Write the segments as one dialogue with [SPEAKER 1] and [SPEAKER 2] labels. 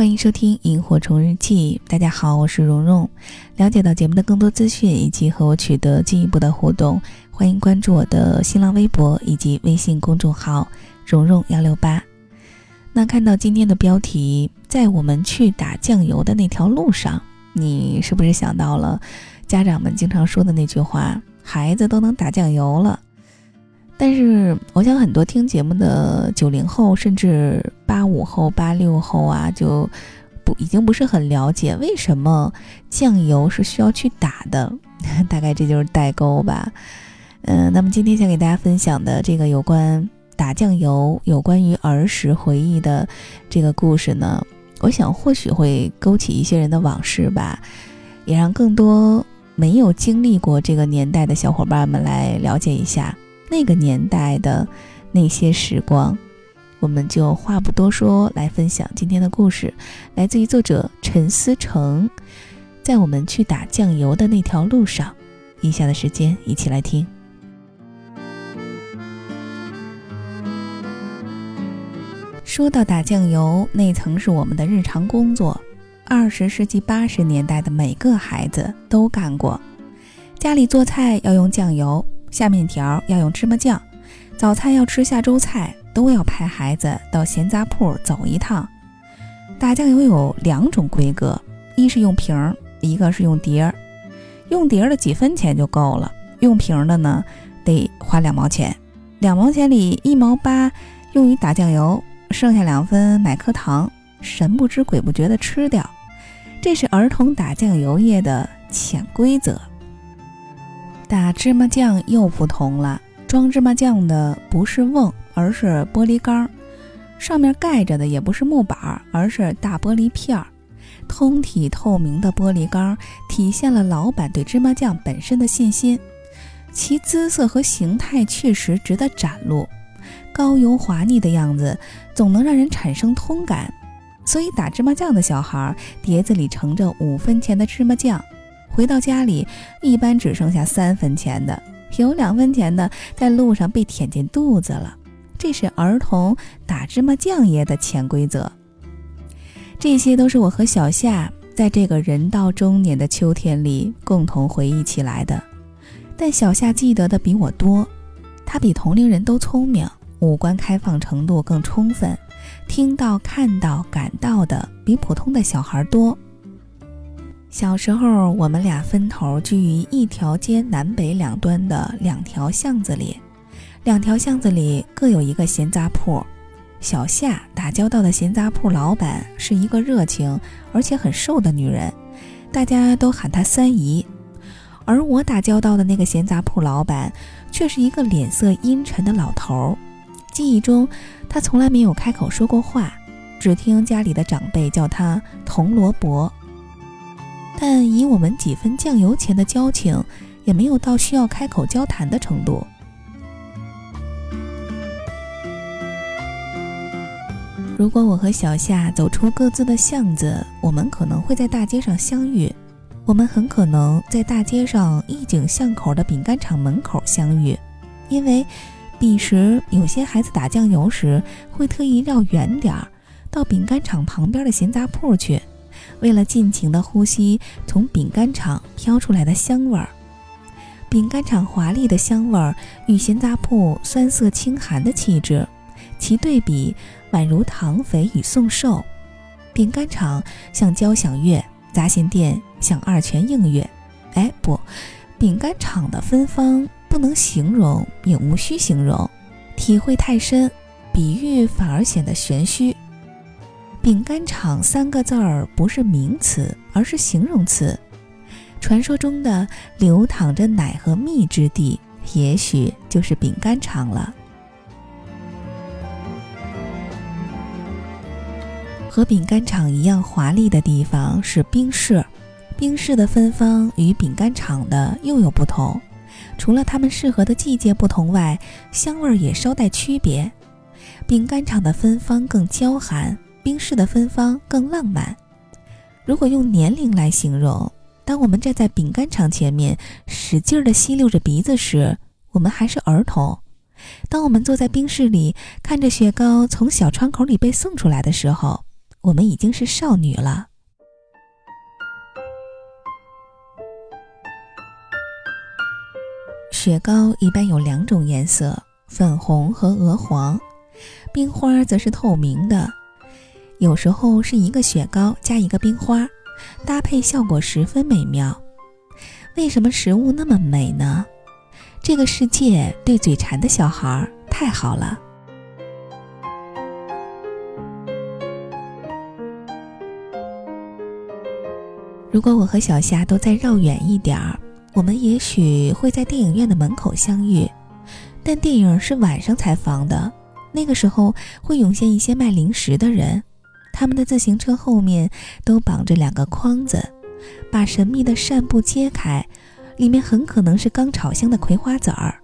[SPEAKER 1] 欢迎收听《萤火虫日记》。大家好，我是蓉蓉。了解到节目的更多资讯以及和我取得进一步的互动，欢迎关注我的新浪微博以及微信公众号“蓉蓉幺六八”。那看到今天的标题，在我们去打酱油的那条路上，你是不是想到了家长们经常说的那句话：“孩子都能打酱油了？”但是，我想很多听节目的九零后，甚至八五后、八六后啊，就不已经不是很了解为什么酱油是需要去打的。大概这就是代沟吧。嗯，那么今天想给大家分享的这个有关打酱油、有关于儿时回忆的这个故事呢，我想或许会勾起一些人的往事吧，也让更多没有经历过这个年代的小伙伴们来了解一下。那个年代的那些时光，我们就话不多说，来分享今天的故事，来自于作者陈思成。在我们去打酱油的那条路上，以下的时间一起来听。说到打酱油，那曾是我们的日常工作，二十世纪八十年代的每个孩子都干过，家里做菜要用酱油。下面条要用芝麻酱，早餐要吃下粥菜，都要派孩子到咸杂铺走一趟。打酱油有两种规格，一是用瓶儿，一个是用碟儿。用碟儿的几分钱就够了，用瓶儿的呢得花两毛钱。两毛钱里一毛八用于打酱油，剩下两分买颗糖，神不知鬼不觉地吃掉。这是儿童打酱油业的潜规则。打芝麻酱又不同了，装芝麻酱的不是瓮，而是玻璃缸，上面盖着的也不是木板，而是大玻璃片儿。通体透明的玻璃缸体现了老板对芝麻酱本身的信心，其姿色和形态确实值得展露，高油滑腻的样子总能让人产生通感。所以打芝麻酱的小孩碟子里盛着五分钱的芝麻酱。回到家里，一般只剩下三分钱的，有两分钱的在路上被舔进肚子了。这是儿童打芝麻酱爷的潜规则。这些都是我和小夏在这个人到中年的秋天里共同回忆起来的。但小夏记得的比我多，他比同龄人都聪明，五官开放程度更充分，听到、看到、感到的比普通的小孩多。小时候，我们俩分头居于一条街南北两端的两条巷子里，两条巷子里各有一个闲杂铺。小夏打交道的闲杂铺老板是一个热情而且很瘦的女人，大家都喊她三姨。而我打交道的那个闲杂铺老板却是一个脸色阴沉的老头。记忆中，他从来没有开口说过话，只听家里的长辈叫他铜锣伯。但以我们几分酱油钱的交情，也没有到需要开口交谈的程度。如果我和小夏走出各自的巷子，我们可能会在大街上相遇。我们很可能在大街上一井巷口的饼干厂门口相遇，因为彼时有些孩子打酱油时会特意绕远点儿，到饼干厂旁边的闲杂铺去。为了尽情地呼吸从饼干厂飘出来的香味儿，饼干厂华丽的香味儿与咸杂铺酸涩清寒的气质，其对比宛如唐肥与宋瘦。饼干厂像交响乐，杂线店像二泉映月。哎，不，饼干厂的芬芳不能形容，也无需形容，体会太深，比喻反而显得玄虚。饼干厂三个字儿不是名词，而是形容词。传说中的流淌着奶和蜜之地，也许就是饼干厂了。和饼干厂一样华丽的地方是冰室，冰室的芬芳与饼干厂的又有不同。除了它们适合的季节不同外，香味儿也稍带区别。饼干厂的芬芳更娇寒。冰室的芬芳更浪漫。如果用年龄来形容，当我们站在饼干厂前面，使劲儿地吸溜着鼻子时，我们还是儿童；当我们坐在冰室里，看着雪糕从小窗口里被送出来的时候，我们已经是少女了。雪糕一般有两种颜色，粉红和鹅黄，冰花则是透明的。有时候是一个雪糕加一个冰花，搭配效果十分美妙。为什么食物那么美呢？这个世界对嘴馋的小孩太好了。如果我和小夏都再绕远一点儿，我们也许会在电影院的门口相遇。但电影是晚上才放的，那个时候会涌现一些卖零食的人，他们的自行车后面都绑着两个筐子，把神秘的扇布揭开。里面很可能是刚炒香的葵花籽儿。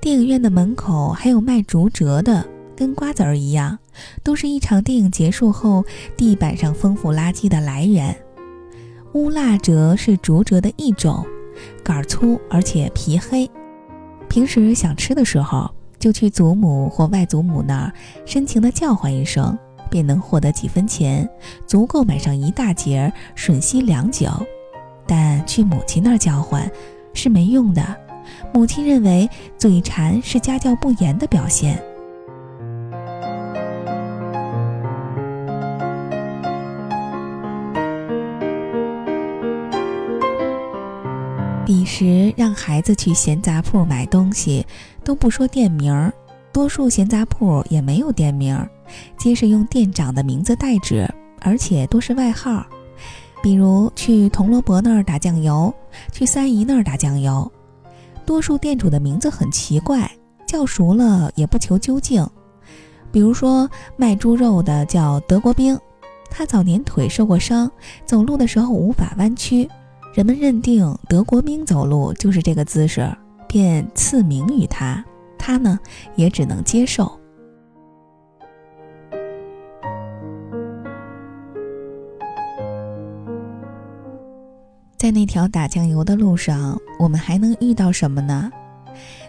[SPEAKER 1] 电影院的门口还有卖竹蔗的，跟瓜子儿一样，都是一场电影结束后地板上丰富垃圾的来源。乌蜡蔗是竹蔗的一种，杆儿粗而且皮黑。平时想吃的时候，就去祖母或外祖母那儿深情地叫唤一声，便能获得几分钱，足够买上一大截，吮吸良久。但去母亲那儿叫唤是没用的，母亲认为嘴馋是家教不严的表现。彼时让孩子去闲杂铺买东西，都不说店名儿，多数闲杂铺也没有店名儿，皆是用店长的名字代指，而且多是外号。比如去铜锣伯那儿打酱油，去三姨那儿打酱油，多数店主的名字很奇怪，叫熟了也不求究竟。比如说卖猪肉的叫德国兵，他早年腿受过伤，走路的时候无法弯曲，人们认定德国兵走路就是这个姿势，便赐名于他，他呢也只能接受。那条打酱油的路上，我们还能遇到什么呢？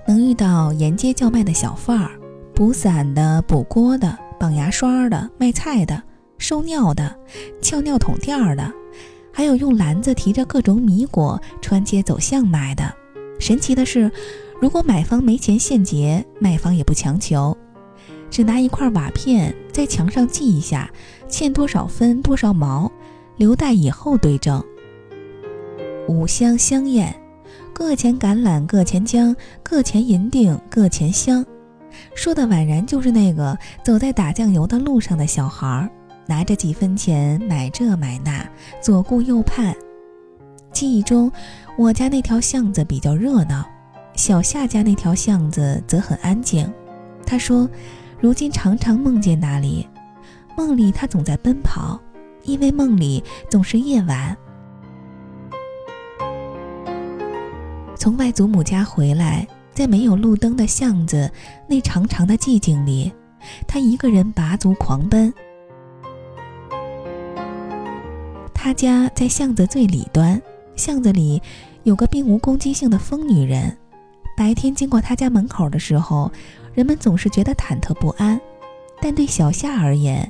[SPEAKER 1] 能遇到沿街叫卖的小贩儿，补伞的、补锅的、绑牙刷的、卖菜的、收尿的、撬尿桶垫儿的，还有用篮子提着各种米果穿街走巷卖的。神奇的是，如果买方没钱现结，卖方也不强求，只拿一块瓦片在墙上记一下，欠多少分多少毛，留待以后对证。五香香艳，各钱橄榄，各钱姜，各钱银锭，各钱香。说的宛然就是那个走在打酱油的路上的小孩儿，拿着几分钱买这买那，左顾右盼。记忆中，我家那条巷子比较热闹，小夏家那条巷子则很安静。他说，如今常常梦见那里，梦里他总在奔跑，因为梦里总是夜晚。从外祖母家回来，在没有路灯的巷子那长长的寂静里，他一个人拔足狂奔。他家在巷子最里端，巷子里有个并无攻击性的疯女人。白天经过他家门口的时候，人们总是觉得忐忑不安，但对小夏而言，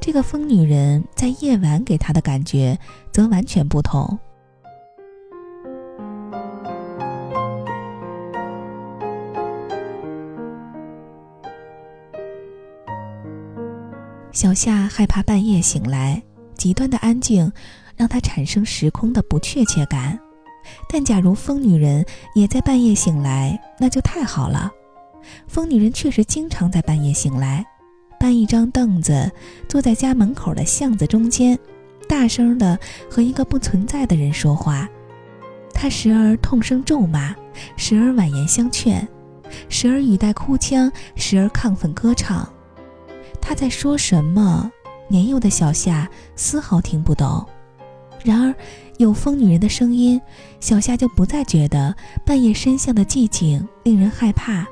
[SPEAKER 1] 这个疯女人在夜晚给他的感觉则完全不同。小夏害怕半夜醒来，极端的安静让他产生时空的不确切感。但假如疯女人也在半夜醒来，那就太好了。疯女人确实经常在半夜醒来，搬一张凳子，坐在家门口的巷子中间，大声地和一个不存在的人说话。她时而痛声咒骂，时而婉言相劝，时而语带哭腔，时而亢奋歌唱。他在说什么？年幼的小夏丝毫听不懂。然而，有疯女人的声音，小夏就不再觉得半夜深巷的寂静令人害怕。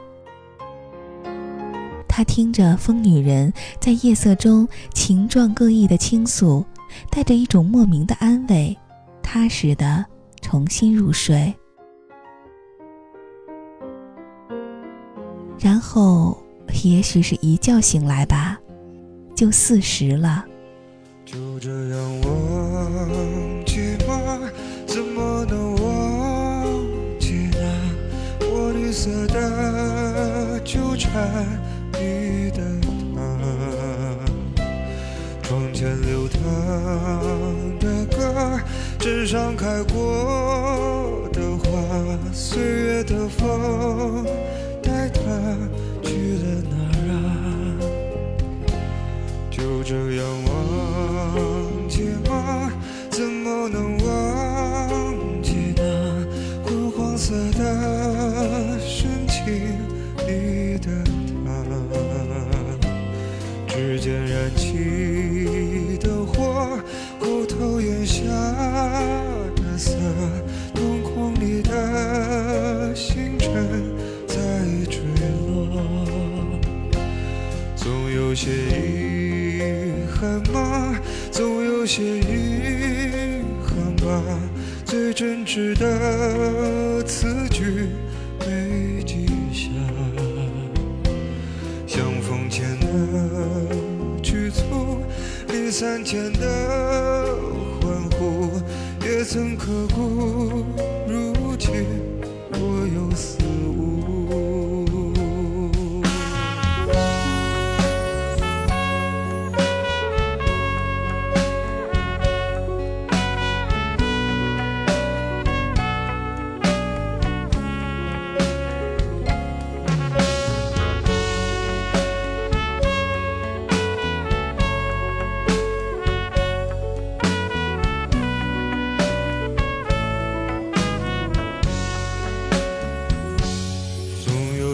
[SPEAKER 1] 他听着疯女人在夜色中情状各异的倾诉，带着一种莫名的安慰，踏实的重新入睡。然后。也许是一觉醒来吧，就四十了。
[SPEAKER 2] 就这样忘记吧？怎么能忘记那我绿色的纠缠你的他？窗前流淌的歌，枕上开过的花，岁月的风这样忘记吗？怎么能忘记那昏黄色的深情里的他？指尖燃起的火，后头檐下的色，瞳孔里的星辰在坠落。总有些遗憾吗？总有些遗憾吧。最真挚的词句没记下，相逢前的局促，离散前的欢呼，也曾刻骨。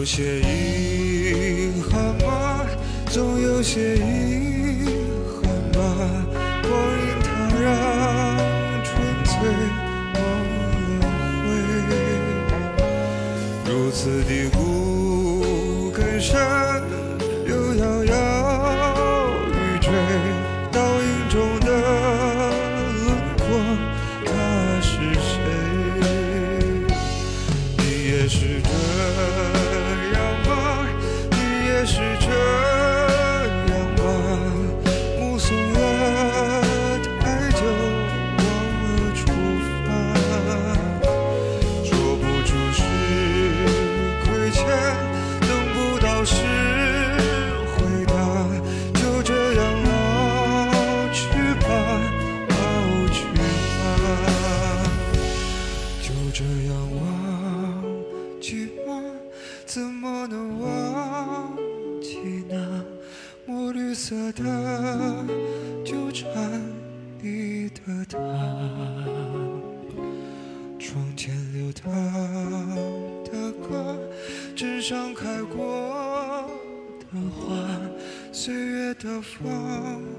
[SPEAKER 2] 有些遗憾吗？总有些遗的他？窗前流淌的歌，枕上开过的花，岁月的风。